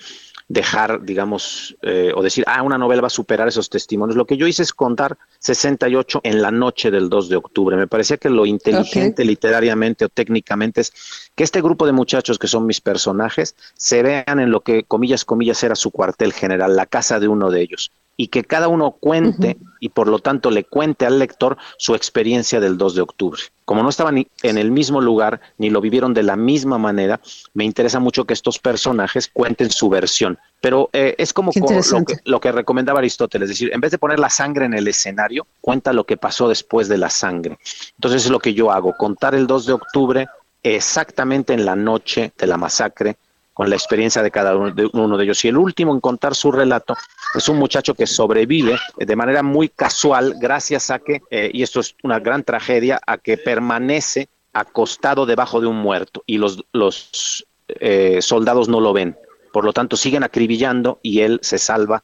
dejar, digamos, eh, o decir, ah, una novela va a superar esos testimonios. Lo que yo hice es contar 68 en la noche del 2 de octubre. Me parecía que lo inteligente literariamente o técnicamente es que este grupo de muchachos que son mis personajes se vean en lo que, comillas, comillas, era su cuartel general, la casa de uno de ellos y que cada uno cuente y por lo tanto le cuente al lector su experiencia del 2 de octubre. Como no estaban en el mismo lugar ni lo vivieron de la misma manera, me interesa mucho que estos personajes cuenten su versión. Pero eh, es como lo que, lo que recomendaba Aristóteles, es decir, en vez de poner la sangre en el escenario, cuenta lo que pasó después de la sangre. Entonces es lo que yo hago, contar el 2 de octubre exactamente en la noche de la masacre, con la experiencia de cada uno de, ellos. Y el último en contar su relato es un muchacho que sobrevive de manera muy casual gracias a que, eh, y esto es una gran tragedia, a que permanece acostado debajo de un muerto y los, los eh, soldados no lo ven. Por lo tanto, siguen acribillando y él se salva,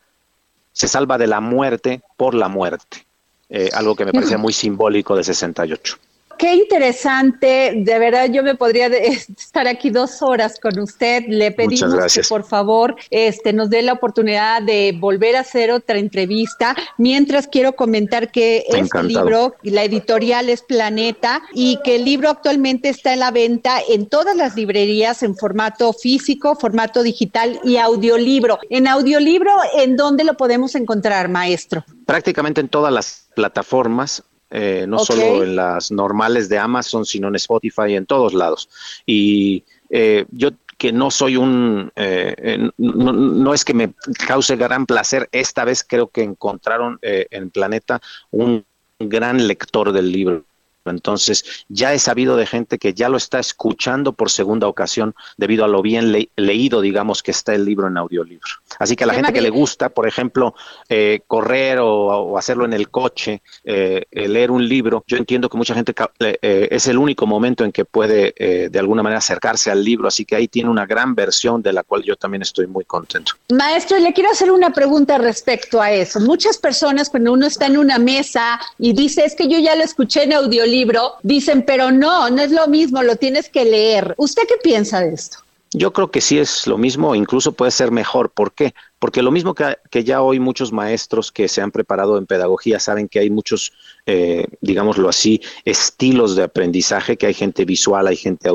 se salva de la muerte por la muerte. Eh, algo que me parece muy simbólico de 68. Qué interesante, de verdad yo me podría estar aquí dos horas con usted. Le pedimos que por favor este, nos dé la oportunidad de volver a hacer otra entrevista. Mientras quiero comentar que este libro, la editorial es Planeta y que el libro actualmente está en la venta en todas las librerías en formato físico, formato digital y audiolibro. En audiolibro, ¿en dónde lo podemos encontrar, maestro? Prácticamente en todas las plataformas eh, no solo en las normales de Amazon, sino en Spotify, en todos lados. Y eh, yo que no soy un, eh, no, no, es que me cause gran placer, esta vez creo que encontraron en Planeta un gran lector del libro. Entonces, ya he sabido de gente que ya lo está escuchando por segunda ocasión debido a lo bien leído, digamos, que está el libro en audiolibro. Así que a la gente que le gusta, por ejemplo, eh, correr o, hacerlo en el coche, eh, leer un libro, yo entiendo que mucha gente eh, es el único momento en que puede de alguna manera acercarse al libro, así que ahí tiene una gran versión de la cual yo también estoy muy contento. Maestro, le quiero hacer una pregunta respecto a eso. Muchas personas cuando uno está en una mesa y dice, es que yo ya lo escuché en audiolibro, libro, dicen, pero no, no es lo mismo, lo tienes que leer. ¿Usted qué piensa de esto? Yo creo que sí es lo mismo, incluso puede ser mejor. ¿Por qué? Porque lo mismo que, ya hoy muchos maestros que se han preparado en pedagogía saben que hay muchos, eh, digámoslo así, estilos de aprendizaje, que hay gente visual, hay gente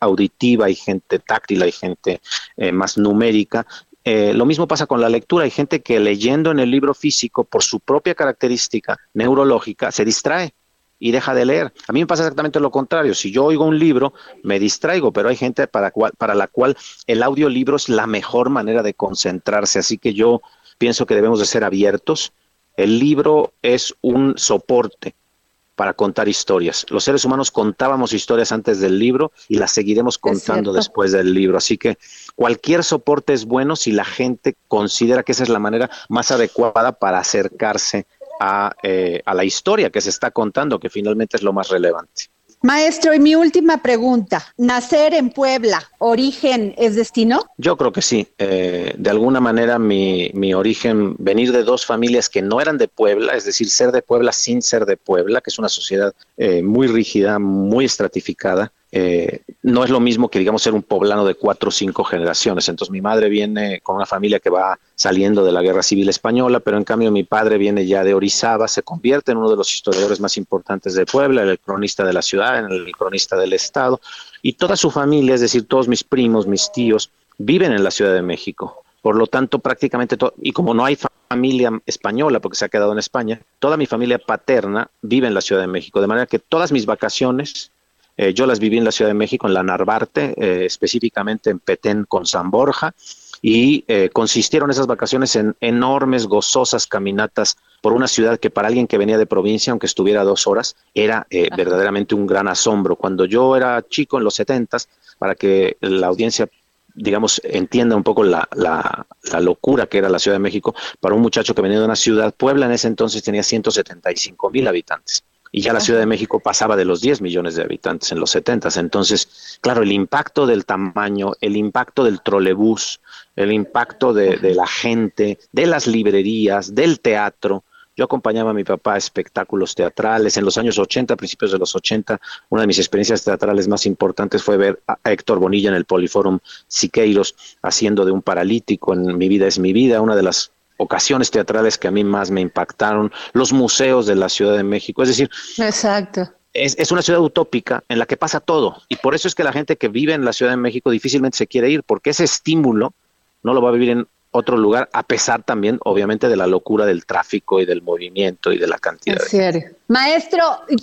auditiva, hay gente táctil, hay gente eh, más numérica. Eh, lo mismo pasa con la lectura. Hay gente que leyendo en el libro físico, por su propia característica neurológica, se distrae y deja de leer. A mí me pasa exactamente lo contrario. Si yo oigo un libro, me distraigo, pero hay gente para, para la cual el audiolibro es la mejor manera de concentrarse. Así que yo pienso que debemos de ser abiertos. El libro es un soporte para contar historias. Los seres humanos contábamos historias antes del libro y las seguiremos contando después del libro. Así que cualquier soporte es bueno si la gente considera que esa es la manera más adecuada para acercarse eh, a, la historia que se está contando, que finalmente es lo más relevante. Maestro, y mi última pregunta, ¿nacer en Puebla, origen es destino? Yo creo que sí. Eh, de alguna manera mi, mi, origen, venir de dos familias que no eran de Puebla, es decir, ser de Puebla sin ser de Puebla, que es una sociedad eh, muy rígida, muy estratificada, eh, no es lo mismo que, digamos, ser un poblano de cuatro o cinco generaciones. Entonces, mi madre viene con una familia que va saliendo de la Guerra Civil Española, pero en cambio mi padre viene ya de Orizaba, se convierte en uno de los historiadores más importantes de Puebla, el cronista de la ciudad, el cronista del Estado, y toda su familia, es decir, todos mis primos, mis tíos, viven en la Ciudad de México. Por lo tanto, prácticamente todo, y como no hay familia española porque se ha quedado en España, toda mi familia paterna vive en la Ciudad de México, de manera que todas mis vacaciones eh, yo las viví en la Ciudad de México, en la Narvarte, eh, específicamente en Petén con San Borja, y eh, consistieron esas vacaciones en enormes, gozosas caminatas por una ciudad que para alguien que venía de provincia, aunque estuviera dos horas, era verdaderamente un gran asombro. Cuando yo era chico en los setentas, para que la audiencia digamos, entienda un poco la, la, la, locura que era la Ciudad de México para un muchacho que venía de una ciudad. Puebla en ese entonces tenía 175 mil habitantes y ya la Ciudad de México pasaba de los 10 millones de habitantes en los 70. Entonces, claro, el impacto del tamaño, el impacto del trolebús, el impacto de, la gente, de las librerías, del teatro. Yo acompañaba a mi papá a espectáculos teatrales. En los años 80, principios de los 80, una de mis experiencias teatrales más importantes fue ver a Héctor Bonilla en el Poliforum Siqueiros haciendo de un paralítico en Mi vida es mi vida, una de las ocasiones teatrales que a mí más me impactaron, los museos de la Ciudad de México. Es decir, Exacto. Es, es, una ciudad utópica en la que pasa todo. Y por eso es que la gente que vive en la Ciudad de México difícilmente se quiere ir, porque ese estímulo no lo va a vivir en otro lugar, a pesar también, obviamente, de la locura del tráfico y del movimiento y de la cantidad. de... Maestro,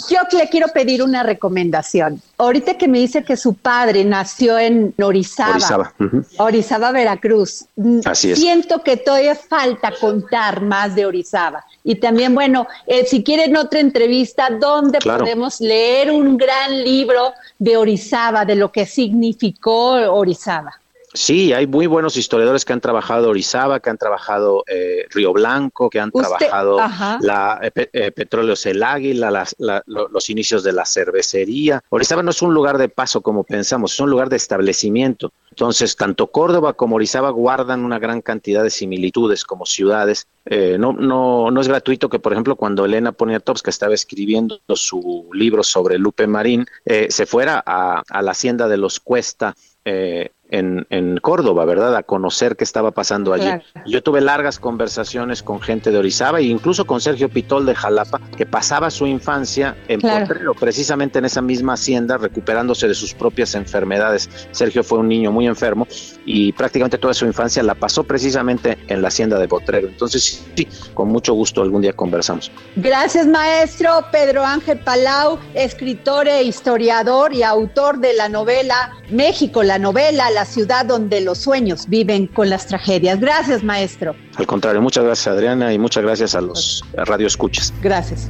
yo le quiero pedir una recomendación. Ahorita que me dice que su padre nació en Orizaba, Orizaba, Veracruz. Mm, Así es. Siento que todavía falta contar más de Orizaba. Y también, bueno, eh, si quieren otra entrevista, ¿dónde podemos leer un gran libro de Orizaba, de lo que significó Orizaba? Sí, hay muy buenos historiadores que han trabajado Orizaba, que han trabajado eh, Río Blanco, que han trabajado la eh, eh, Petróleos El Águila, los inicios de la cervecería. Orizaba no es un lugar de paso como pensamos, es un lugar de establecimiento. Entonces, tanto Córdoba como Orizaba guardan una gran cantidad de similitudes como ciudades. no, no, no es gratuito que, por ejemplo, cuando Elena Poniatowska estaba escribiendo su libro sobre Lupe Marín, se fuera a, a la hacienda de los Cuesta eh, en, en, Córdoba, ¿verdad? A conocer qué estaba pasando allí. Yo tuve largas conversaciones con gente de Orizaba e incluso con Sergio Pitol de Jalapa, que pasaba su infancia en Potrero, precisamente en esa misma hacienda, recuperándose de sus propias enfermedades. Sergio fue un niño muy enfermo y prácticamente toda su infancia la pasó precisamente en la hacienda de Potrero. Entonces, sí, con mucho gusto algún día conversamos. Gracias, maestro Pedro Ángel Palau, escritor e historiador y autor de la novela México, la novela La ciudad donde los sueños viven con las tragedias. Gracias, maestro. Al contrario, muchas gracias, Adriana, y muchas gracias a los radioescuchas. Gracias.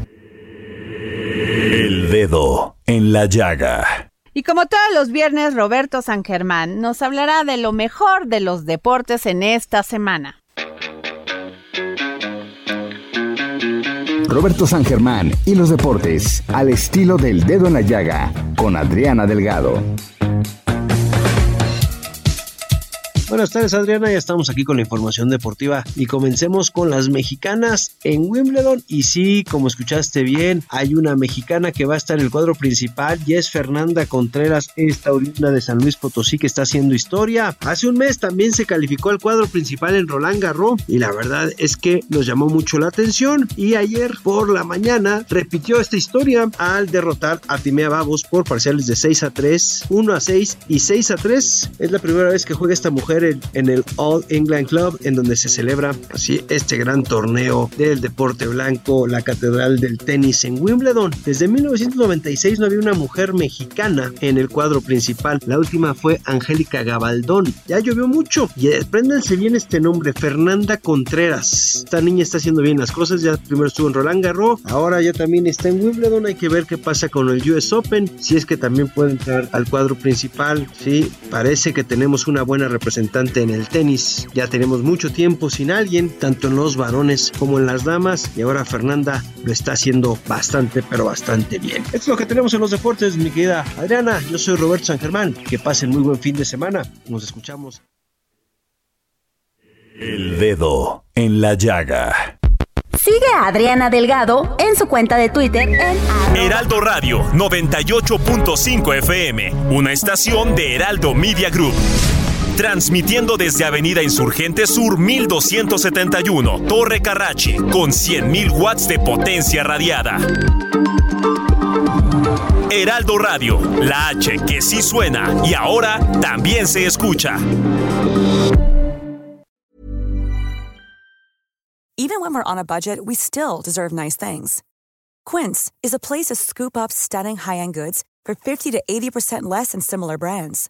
El dedo en la llaga. Y como todos los viernes, Roberto San Germán nos hablará de lo mejor de los deportes en esta semana. Roberto San Germán y los deportes al estilo del dedo en la llaga con Adriana Delgado. Buenas tardes Adriana, ya estamos aquí con la información deportiva y comencemos con las mexicanas en Wimbledon y sí, como escuchaste bien, hay una mexicana que va a estar en el cuadro principal y es Fernanda Contreras, esta orina de San Luis Potosí que está haciendo historia. Hace un mes también se calificó al cuadro principal en Roland Garros y la verdad es que nos llamó mucho la atención y ayer por la mañana repitió esta historia al derrotar a Timea Babos por parciales de 6 a 3, 1 a 6 y 6 a 3. Es la primera vez que juega esta mujer en el All England Club, en donde se celebra así este gran torneo del deporte blanco, la catedral del tenis en Wimbledon. Desde 1996 no había una mujer mexicana en el cuadro principal. La última fue Angélica Gabaldón. Ya llovió mucho y despréndanse bien este nombre, Fernanda Contreras. Esta niña está haciendo bien las cosas. Ya primero estuvo en Roland Garros, ahora ya también está en Wimbledon. Hay que ver qué pasa con el US Open, si es que también puede entrar al cuadro principal. Sí, parece que tenemos una buena representación en el tenis. Ya tenemos mucho tiempo sin alguien, tanto en los varones como en las damas, y ahora Fernanda lo está haciendo bastante, pero bastante bien. Esto es lo que tenemos en los deportes, mi querida Adriana. Yo soy Roberto San Germán. Que pasen muy buen fin de semana. Nos escuchamos. El dedo en la llaga. Sigue a Adriana Delgado en su cuenta de Twitter en Heraldo Radio 98.5 FM, una estación de Heraldo Media Group transmitiendo desde Avenida Insurgente Sur 1271, Torre Carrachi, con 100.000 watts de potencia radiada. Heraldo Radio, la H que sí suena y ahora también se escucha. Even when we're on a budget, we still deserve nice things. Quince is a place to scoop up stunning high-end goods for 50 to 80% less than similar brands.